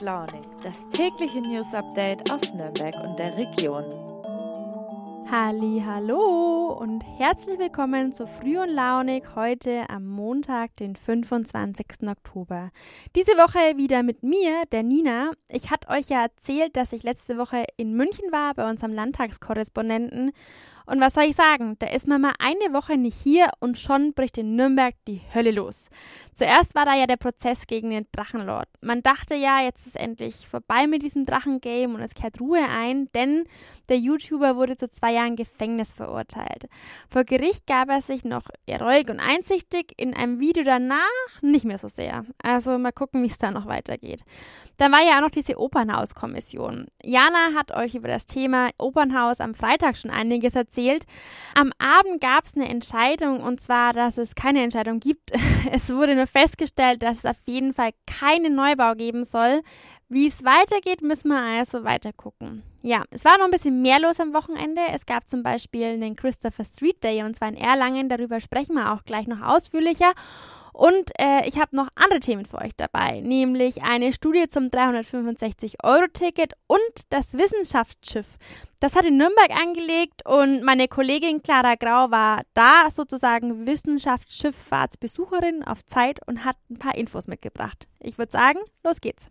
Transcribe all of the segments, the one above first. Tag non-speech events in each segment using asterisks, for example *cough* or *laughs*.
Launig, das tägliche News Update aus Nürnberg und der Region. Halli, hallo und herzlich willkommen zu Früh und Launig heute am Montag, den 25. Oktober. Diese Woche wieder mit mir, der Nina. Ich hatte euch ja erzählt, dass ich letzte Woche in München war bei unserem Landtagskorrespondenten und was soll ich sagen? Da ist man mal eine Woche nicht hier und schon bricht in Nürnberg die Hölle los. Zuerst war da ja der Prozess gegen den Drachenlord. Man dachte ja, jetzt ist endlich vorbei mit diesem Drachengame und es kehrt Ruhe ein, denn der YouTuber wurde zu zwei Jahren Gefängnis verurteilt. Vor Gericht gab er sich noch ruhig und einsichtig, in einem Video danach nicht mehr so sehr. Also mal gucken, wie es da noch weitergeht. Dann war ja auch noch diese Opernhauskommission. Jana hat euch über das Thema Opernhaus am Freitag schon einiges erzählt. Am Abend gab es eine Entscheidung und zwar, dass es keine Entscheidung gibt. *laughs* Es wurde nur festgestellt, dass es auf jeden Fall keinen Neubau geben soll. Wie es weitergeht, müssen wir also weiter gucken. Ja, es war noch ein bisschen mehr los am Wochenende. Es gab zum Beispiel den Christopher Street Day und zwar in Erlangen. Darüber sprechen wir auch gleich noch ausführlicher. Und äh, ich habe noch andere Themen für euch dabei, nämlich eine Studie zum 365-Euro-Ticket und das Wissenschaftsschiff. Das hat in Nürnberg angelegt und meine Kollegin Clara Grau war da sozusagen Wissenschaftsschifffahrtsbesucherin auf Zeit und hat ein paar Infos mitgebracht. Ich würde sagen, los geht's.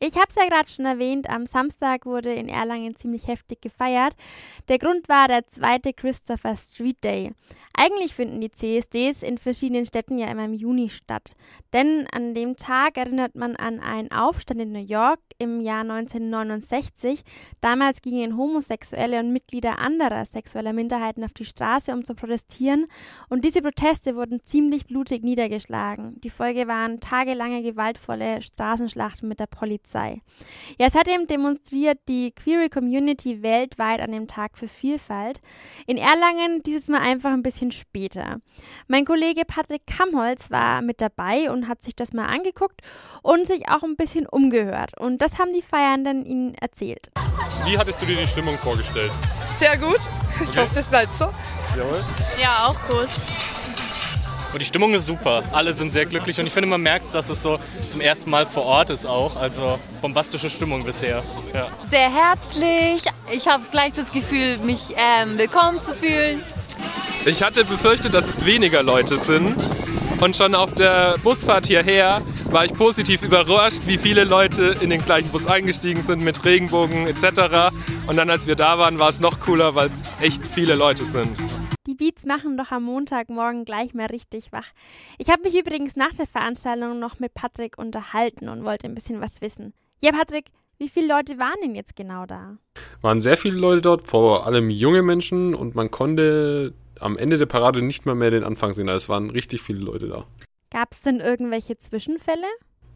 Ich habe es ja gerade schon erwähnt, am Samstag wurde in Erlangen ziemlich heftig gefeiert. Der Grund war der zweite Christopher Street Day. Eigentlich finden die CSDs in verschiedenen Städten ja immer im Juni statt. Denn an dem Tag erinnert man an einen Aufstand in New York im Jahr 1969. Damals gingen Homosexuelle und Mitglieder anderer sexueller Minderheiten auf die Straße, um zu protestieren. Und diese Proteste wurden ziemlich blutig niedergeschlagen. Die Folge waren tagelange gewaltvolle Straßenschlachten mit der Polizei. Ja, seitdem demonstriert die Queer Community weltweit an dem Tag für Vielfalt. In Erlangen dieses Mal einfach ein bisschen bisschen später. Mein Kollege Patrick Kamholz war mit dabei und hat sich das mal angeguckt und sich auch ein bisschen umgehört. Und das haben die Feiernden ihnen erzählt. Wie hattest du dir die Stimmung vorgestellt? Sehr gut. Ich okay. hoffe, das bleibt so. Jawohl. Ja, auch gut. Und die Stimmung ist super. Alle sind sehr glücklich und ich finde, man merkt, dass es so zum ersten Mal vor Ort ist auch. Also bombastische Stimmung bisher. Ja. Sehr herzlich. Ich habe gleich das Gefühl, mich ähm, willkommen zu fühlen. Ich hatte befürchtet, dass es weniger Leute sind. Und schon auf der Busfahrt hierher war ich positiv überrascht, wie viele Leute in den gleichen Bus eingestiegen sind mit Regenbogen etc. Und dann, als wir da waren, war es noch cooler, weil es echt viele Leute sind. Die Beats machen doch am Montagmorgen gleich mal richtig wach. Ich habe mich übrigens nach der Veranstaltung noch mit Patrick unterhalten und wollte ein bisschen was wissen. Ja, Patrick, wie viele Leute waren denn jetzt genau da? Waren sehr viele Leute dort, vor allem junge Menschen und man konnte am Ende der Parade nicht mal mehr den Anfang sehen. Also es waren richtig viele Leute da. Gab es denn irgendwelche Zwischenfälle?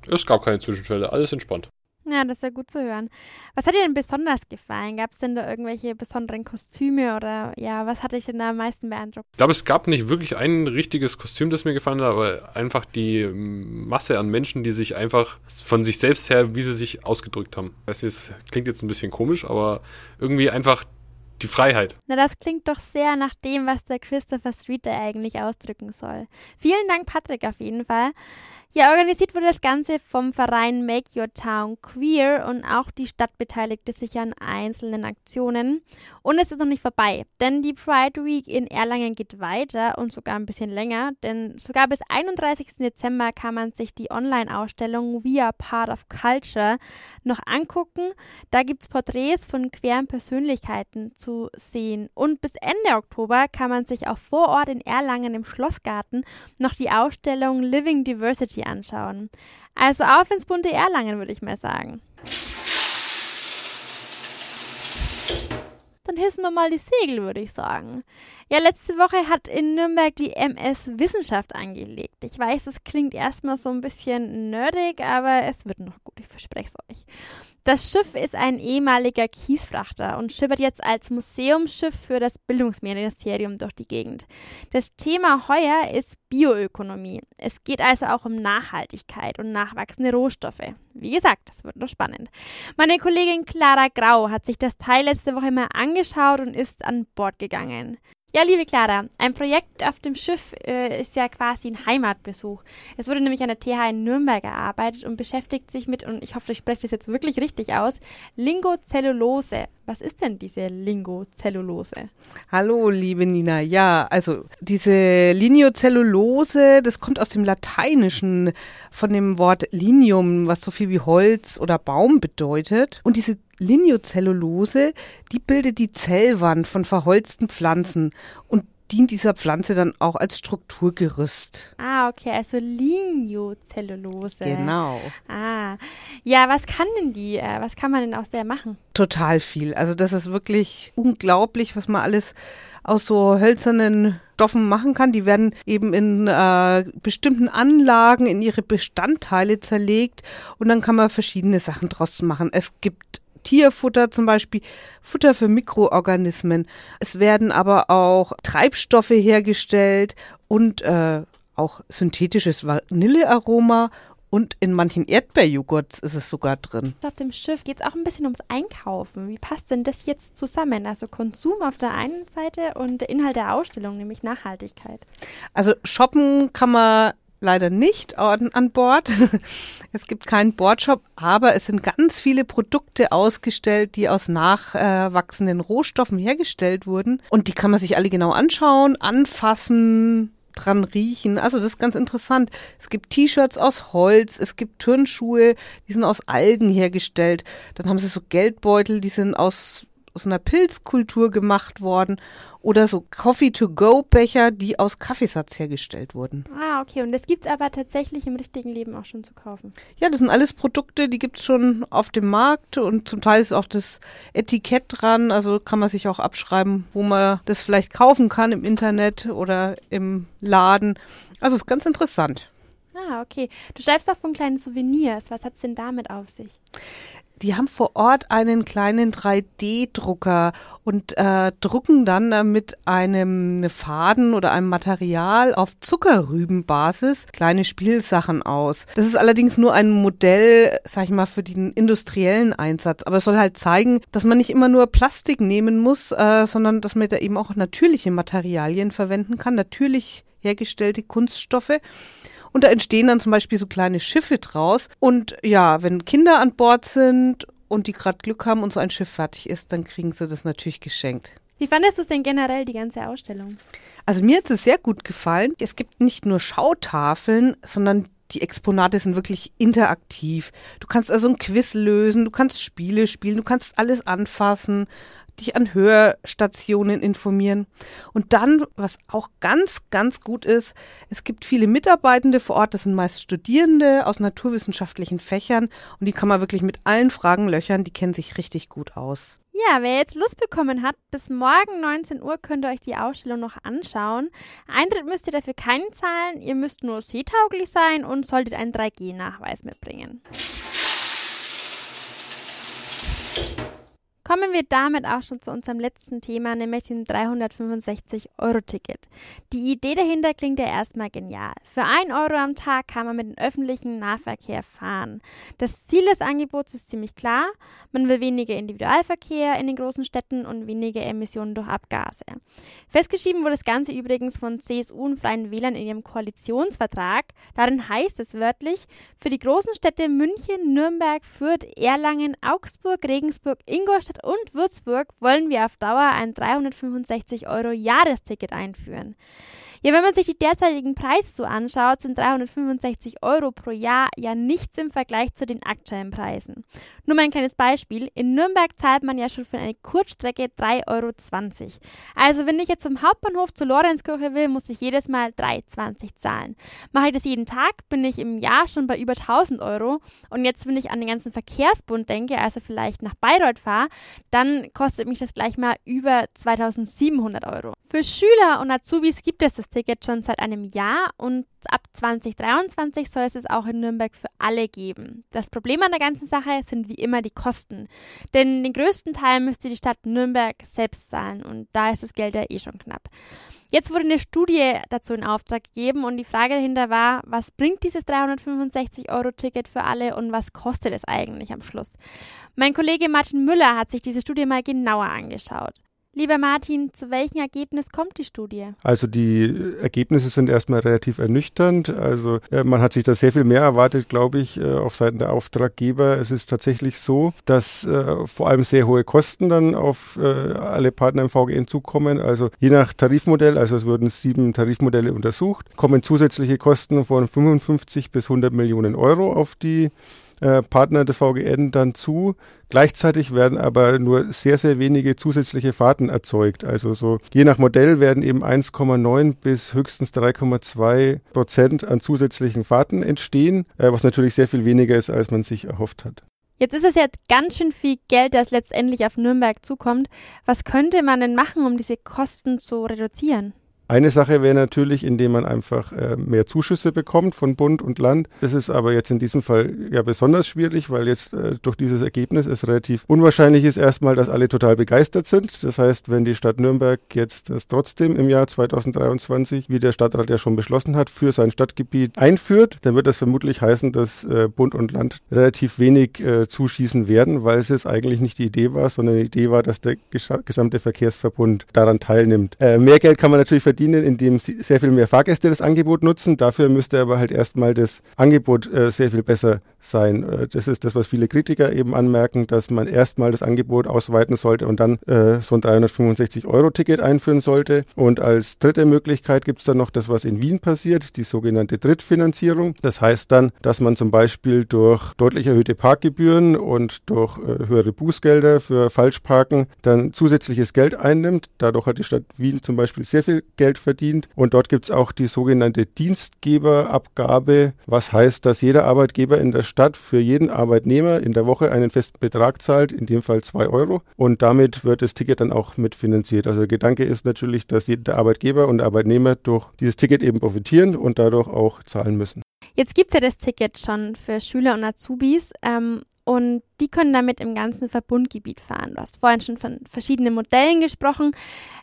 Es gab keine Zwischenfälle, alles entspannt. Ja, das ist ja gut zu hören. Was hat dir denn besonders gefallen? Gab es denn da irgendwelche besonderen Kostüme oder ja, was hat dich denn da am meisten beeindruckt? Ich glaube, es gab nicht wirklich ein richtiges Kostüm, das mir gefallen hat, aber einfach die Masse an Menschen, die sich einfach von sich selbst her, wie sie sich ausgedrückt haben. Das klingt jetzt ein bisschen komisch, aber irgendwie einfach die Freiheit. Na, das klingt doch sehr nach dem, was der Christopher Street eigentlich ausdrücken soll. Vielen Dank, Patrick, auf jeden Fall. Ja, organisiert wurde das Ganze vom Verein Make Your Town Queer und auch die Stadt beteiligte sich an einzelnen Aktionen. Und es ist noch nicht vorbei, denn die Pride Week in Erlangen geht weiter und sogar ein bisschen länger, denn sogar bis 31. Dezember kann man sich die Online-Ausstellung We Are Part of Culture noch angucken. Da gibt es Porträts von queeren Persönlichkeiten zu sehen. Und bis Ende Oktober kann man sich auch vor Ort in Erlangen im Schlossgarten noch die Ausstellung Living Diversity anschauen. Also auf ins bunte Erlangen, würde ich mal sagen. Dann hissen wir mal die Segel, würde ich sagen. Ja, letzte Woche hat in Nürnberg die MS Wissenschaft angelegt. Ich weiß, es klingt erstmal so ein bisschen nerdig, aber es wird noch gut, ich verspreche es euch. Das Schiff ist ein ehemaliger Kiesfrachter und schippert jetzt als Museumsschiff für das Bildungsministerium durch die Gegend. Das Thema heuer ist Bioökonomie. Es geht also auch um Nachhaltigkeit und nachwachsende Rohstoffe. Wie gesagt, das wird noch spannend. Meine Kollegin Clara Grau hat sich das Teil letzte Woche mal angeschaut und ist an Bord gegangen. Ja, liebe Clara, ein Projekt auf dem Schiff äh, ist ja quasi ein Heimatbesuch. Es wurde nämlich an der TH in Nürnberg erarbeitet und beschäftigt sich mit, und ich hoffe, ich spreche das jetzt wirklich richtig aus, Lingozellulose. Was ist denn diese Lingozellulose? Hallo, liebe Nina. Ja, also diese Lineozellulose, das kommt aus dem Lateinischen von dem Wort Linium, was so viel wie Holz oder Baum bedeutet. Und diese Lineozellulose, die bildet die Zellwand von verholzten Pflanzen und dient dieser Pflanze dann auch als Strukturgerüst. Ah, okay, also Lineozellulose. Genau. Ah, ja, was kann denn die, äh, was kann man denn aus der machen? Total viel. Also das ist wirklich unglaublich, was man alles aus so hölzernen Stoffen machen kann. Die werden eben in äh, bestimmten Anlagen in ihre Bestandteile zerlegt und dann kann man verschiedene Sachen draus machen. Es gibt Tierfutter zum Beispiel, Futter für Mikroorganismen. Es werden aber auch Treibstoffe hergestellt und äh, auch synthetisches Vanillearoma und in manchen Erdbeerjoghurts ist es sogar drin. Auf dem Schiff geht es auch ein bisschen ums Einkaufen. Wie passt denn das jetzt zusammen? Also Konsum auf der einen Seite und der Inhalt der Ausstellung, nämlich Nachhaltigkeit. Also shoppen kann man leider nicht an, an Bord. *laughs* Es gibt keinen Bordshop, aber es sind ganz viele Produkte ausgestellt, die aus nachwachsenden Rohstoffen hergestellt wurden. Und die kann man sich alle genau anschauen, anfassen, dran riechen. Also das ist ganz interessant. Es gibt T-Shirts aus Holz, es gibt Turnschuhe, die sind aus Algen hergestellt. Dann haben sie so Geldbeutel, die sind aus aus einer Pilzkultur gemacht worden oder so Coffee-to-go-Becher, die aus Kaffeesatz hergestellt wurden. Ah, okay. Und das gibt es aber tatsächlich im richtigen Leben auch schon zu kaufen. Ja, das sind alles Produkte, die gibt es schon auf dem Markt und zum Teil ist auch das Etikett dran. Also kann man sich auch abschreiben, wo man das vielleicht kaufen kann im Internet oder im Laden. Also ist ganz interessant. Ah, okay. Du schreibst auch von kleinen Souvenirs. Was hat es denn damit auf sich? Die haben vor Ort einen kleinen 3D-Drucker und äh, drucken dann äh, mit einem Faden oder einem Material auf Zuckerrübenbasis kleine Spielsachen aus. Das ist allerdings nur ein Modell, sag ich mal, für den industriellen Einsatz. Aber es soll halt zeigen, dass man nicht immer nur Plastik nehmen muss, äh, sondern dass man da eben auch natürliche Materialien verwenden kann, natürlich hergestellte Kunststoffe. Und da entstehen dann zum Beispiel so kleine Schiffe draus. Und ja, wenn Kinder an Bord sind und die gerade Glück haben und so ein Schiff fertig ist, dann kriegen sie das natürlich geschenkt. Wie fandest du es denn generell, die ganze Ausstellung? Also mir hat es sehr gut gefallen. Es gibt nicht nur Schautafeln, sondern die Exponate sind wirklich interaktiv. Du kannst also ein Quiz lösen, du kannst Spiele spielen, du kannst alles anfassen dich an Hörstationen informieren. Und dann, was auch ganz, ganz gut ist, es gibt viele Mitarbeitende vor Ort, das sind meist Studierende aus naturwissenschaftlichen Fächern und die kann man wirklich mit allen Fragen löchern, die kennen sich richtig gut aus. Ja, wer jetzt Lust bekommen hat, bis morgen 19 Uhr könnt ihr euch die Ausstellung noch anschauen. Eintritt müsst ihr dafür keinen zahlen, ihr müsst nur seetauglich sein und solltet einen 3G-Nachweis mitbringen. Kommen wir damit auch schon zu unserem letzten Thema, nämlich dem 365-Euro-Ticket. Die Idee dahinter klingt ja erstmal genial. Für 1 Euro am Tag kann man mit dem öffentlichen Nahverkehr fahren. Das Ziel des Angebots ist ziemlich klar. Man will weniger Individualverkehr in den großen Städten und weniger Emissionen durch Abgase. Festgeschrieben wurde das Ganze übrigens von CSU und Freien Wählern in ihrem Koalitionsvertrag. Darin heißt es wörtlich, für die großen Städte München, Nürnberg, Fürth, Erlangen, Augsburg, Regensburg, Ingolstadt, und Würzburg wollen wir auf Dauer ein 365 Euro Jahresticket einführen. Ja, wenn man sich die derzeitigen Preise so anschaut, sind 365 Euro pro Jahr ja nichts im Vergleich zu den aktuellen Preisen. Nur mal ein kleines Beispiel. In Nürnberg zahlt man ja schon für eine Kurzstrecke 3,20 Euro. Also wenn ich jetzt vom Hauptbahnhof zur Lorenzkirche will, muss ich jedes Mal 3,20 zahlen. Mache ich das jeden Tag, bin ich im Jahr schon bei über 1000 Euro. Und jetzt, wenn ich an den ganzen Verkehrsbund denke, also vielleicht nach Bayreuth fahre, dann kostet mich das gleich mal über 2700 Euro. Für Schüler und Azubis gibt es das Ticket schon seit einem Jahr und ab 2023 soll es es auch in Nürnberg für alle geben. Das Problem an der ganzen Sache sind wie immer die Kosten. Denn den größten Teil müsste die Stadt Nürnberg selbst zahlen und da ist das Geld ja eh schon knapp. Jetzt wurde eine Studie dazu in Auftrag gegeben und die Frage dahinter war, was bringt dieses 365-Euro-Ticket für alle und was kostet es eigentlich am Schluss? Mein Kollege Martin Müller hat sich diese Studie mal genauer angeschaut. Lieber Martin, zu welchem Ergebnis kommt die Studie? Also die Ergebnisse sind erstmal relativ ernüchternd. Also äh, man hat sich da sehr viel mehr erwartet, glaube ich, äh, auf Seiten der Auftraggeber. Es ist tatsächlich so, dass äh, vor allem sehr hohe Kosten dann auf alle Partner im VGN zukommen. Also je nach Tarifmodell, also es wurden sieben Tarifmodelle untersucht, kommen zusätzliche Kosten von 55 bis 100 Millionen Euro auf die äh, Partner des VGN dann zu. Gleichzeitig werden aber nur sehr, sehr wenige zusätzliche Fahrten erzeugt. Also so je nach Modell werden eben 1,9 bis höchstens 3,2 Prozent an zusätzlichen Fahrten entstehen, äh, was natürlich sehr viel weniger ist, als man sich erhofft hat. Jetzt ist es jetzt ganz schön viel Geld, das letztendlich auf Nürnberg zukommt. Was könnte man denn machen, um diese Kosten zu reduzieren? Eine Sache wäre natürlich, indem man einfach äh, mehr Zuschüsse bekommt von Bund und Land. Das ist aber jetzt in diesem Fall ja besonders schwierig, weil jetzt äh, durch dieses Ergebnis es relativ unwahrscheinlich ist erstmal, dass alle total begeistert sind. Das heißt, wenn die Stadt Nürnberg jetzt das trotzdem im Jahr 2023, wie der Stadtrat ja schon beschlossen hat, für sein Stadtgebiet einführt, dann wird das vermutlich heißen, dass äh, Bund und Land relativ wenig äh, zuschießen werden, weil es jetzt eigentlich nicht die Idee war, sondern die Idee war, dass der gesamte Verkehrsverbund daran teilnimmt. Äh, mehr Geld kann man natürlich verdienen verdienen, indem sehr viel mehr Fahrgäste das Angebot nutzen. Dafür müsste aber halt erstmal das Angebot äh, sehr viel besser sein. Äh, das ist das, was viele Kritiker eben anmerken, dass man erstmal das Angebot ausweiten sollte und dann äh, so ein 365-Euro-Ticket einführen sollte. Und als dritte Möglichkeit gibt es dann noch das, was in Wien passiert, die sogenannte Drittfinanzierung. Das heißt dann, dass man zum Beispiel durch deutlich erhöhte Parkgebühren und durch äh, höhere Bußgelder für Falschparken dann zusätzliches Geld einnimmt. Dadurch hat die Stadt Wien zum Beispiel sehr viel Geld Geld verdient. Und dort gibt es auch die sogenannte Dienstgeberabgabe, was heißt, dass jeder Arbeitgeber in der Stadt für jeden Arbeitnehmer in der Woche einen festen Betrag zahlt, in dem Fall zwei Euro. Und damit wird das Ticket dann auch mitfinanziert. Also der Gedanke ist natürlich, dass der Arbeitgeber und Arbeitnehmer durch dieses Ticket eben profitieren und dadurch auch zahlen müssen. Jetzt gibt es ja das Ticket schon für Schüler und Azubis. Ähm, und die können damit im ganzen Verbundgebiet fahren. Du hast vorhin schon von verschiedenen Modellen gesprochen.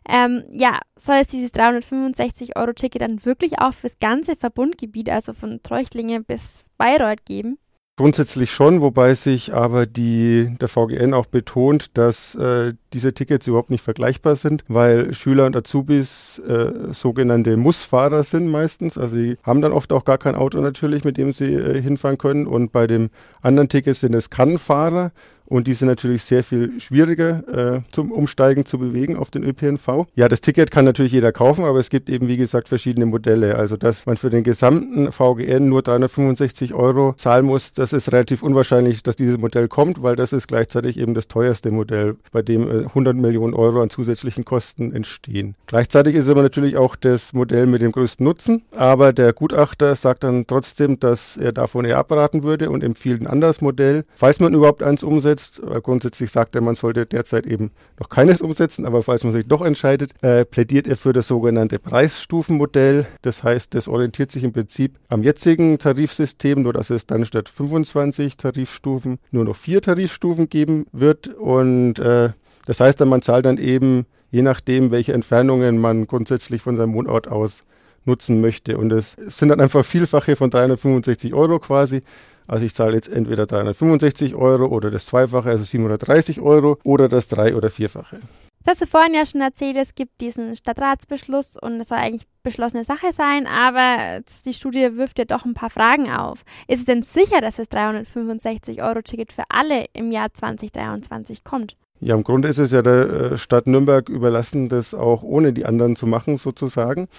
Ähm, ja, soll es dieses 365-Euro-Ticket dann wirklich auch fürs ganze Verbundgebiet, also von Treuchtlingen bis Bayreuth geben? Grundsätzlich schon, wobei sich aber die, der VGN auch betont, dass äh, diese Tickets überhaupt nicht vergleichbar sind, weil Schüler und Azubis äh, sogenannte Mussfahrer sind meistens. Also sie haben dann oft auch gar kein Auto natürlich, mit dem sie äh, hinfahren können. Und bei dem anderen Ticket sind es Kannfahrer und die sind natürlich sehr viel schwieriger äh, zum Umsteigen zu bewegen auf den ÖPNV. Ja, das Ticket kann natürlich jeder kaufen, aber es gibt eben, wie gesagt, verschiedene Modelle. Also, dass man für den gesamten VGN nur 365 Euro zahlen muss, das ist relativ unwahrscheinlich, dass dieses Modell kommt, weil das ist gleichzeitig eben das teuerste Modell, bei dem äh, 100 Millionen Euro an zusätzlichen Kosten entstehen. Gleichzeitig ist aber natürlich auch das Modell mit dem größten Nutzen, aber der Gutachter sagt dann trotzdem, dass er davon eher abraten würde und empfiehlt ein anderes Modell, falls man überhaupt eins umsetzt umsetzt. Grundsätzlich sagt er, man sollte derzeit eben noch keines umsetzen, aber falls man sich doch entscheidet, äh, plädiert er für das sogenannte Preisstufenmodell. Das heißt, das orientiert sich im Prinzip am jetzigen Tarifsystem, nur dass es dann statt 25 Tarifstufen nur noch vier Tarifstufen geben wird. Und äh, das heißt dann, man zahlt dann eben je nachdem, welche Entfernungen man grundsätzlich von seinem Wohnort aus nutzen möchte. Und es sind dann einfach Vielfache von 365 Euro quasi. Also ich zahle jetzt entweder 365 Euro oder das Zweifache, also 730 Euro oder das Drei- oder Vierfache. Das hast du vorhin ja schon erzählt, es gibt diesen Stadtratsbeschluss und es soll eigentlich beschlossene Sache sein, aber die Studie wirft ja doch ein paar Fragen auf. Ist es denn sicher, dass das 365-Euro-Ticket für alle im Jahr 2023 kommt? Ja, im Grunde ist es ja der äh, Stadt Nürnberg überlassen, das auch ohne die anderen zu machen, sozusagen.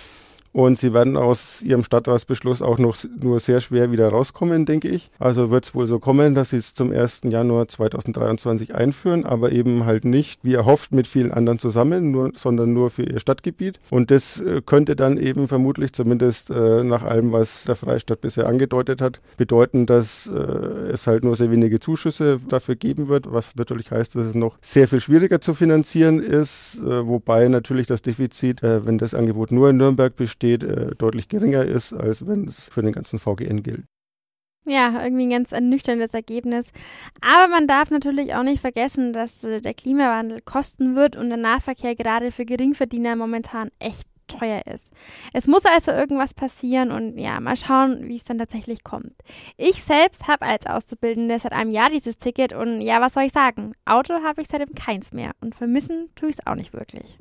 Und sie werden aus ihrem Stadtratsbeschluss auch noch nur sehr schwer wieder rauskommen, denke ich. Also wird es wohl so kommen, dass sie es zum 1. Januar 2023 einführen, aber eben halt nicht, wie erhofft, mit vielen anderen zusammen, nur, sondern nur für ihr Stadtgebiet. Und das äh, könnte dann eben vermutlich, zumindest äh, nach allem, was der Freistaat bisher angedeutet hat, bedeuten, dass äh, es halt nur sehr wenige Zuschüsse dafür geben wird, was natürlich heißt, dass es noch sehr viel schwieriger zu finanzieren ist, äh, wobei natürlich das Defizit, äh, wenn das Angebot nur in Nürnberg besteht, steht, äh, deutlich geringer ist, als wenn es für den ganzen VGN gilt. Ja, irgendwie ein ganz ernüchterndes Ergebnis. Aber man darf natürlich auch nicht vergessen, dass äh, der Klimawandel kosten wird und der Nahverkehr gerade für Geringverdiener momentan echt teuer ist. Es muss also irgendwas passieren und ja, mal schauen, wie es dann tatsächlich kommt. Ich selbst habe als Auszubildende seit einem Jahr dieses Ticket und ja, was soll ich sagen? Auto habe ich seitdem keins mehr und vermissen tue ich es auch nicht wirklich.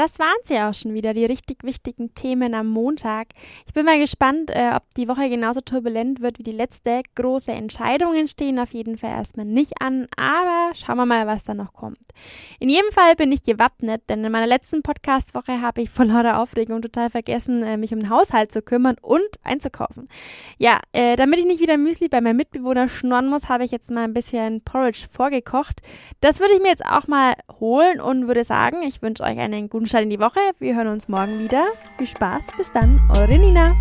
Das waren sie auch schon wieder, die richtig wichtigen Themen am Montag. Ich bin mal gespannt, äh, ob die Woche genauso turbulent wird wie die letzte. Große Entscheidungen stehen auf jeden Fall erstmal nicht an, aber schauen wir mal, was da noch kommt. In jedem Fall bin ich gewappnet, denn in meiner letzten Podcast-Woche habe ich vor lauter Aufregung total vergessen, äh, mich um den Haushalt zu kümmern und einzukaufen. Ja, äh, damit ich nicht wieder Müsli bei meinem Mitbewohner schnorren muss, habe ich jetzt mal ein bisschen Porridge vorgekocht. Das würde ich mir jetzt auch mal holen und würde sagen, ich wünsche euch einen guten Start in die Woche. Wir hören uns morgen wieder. Viel Spaß. Bis dann. Eure Nina.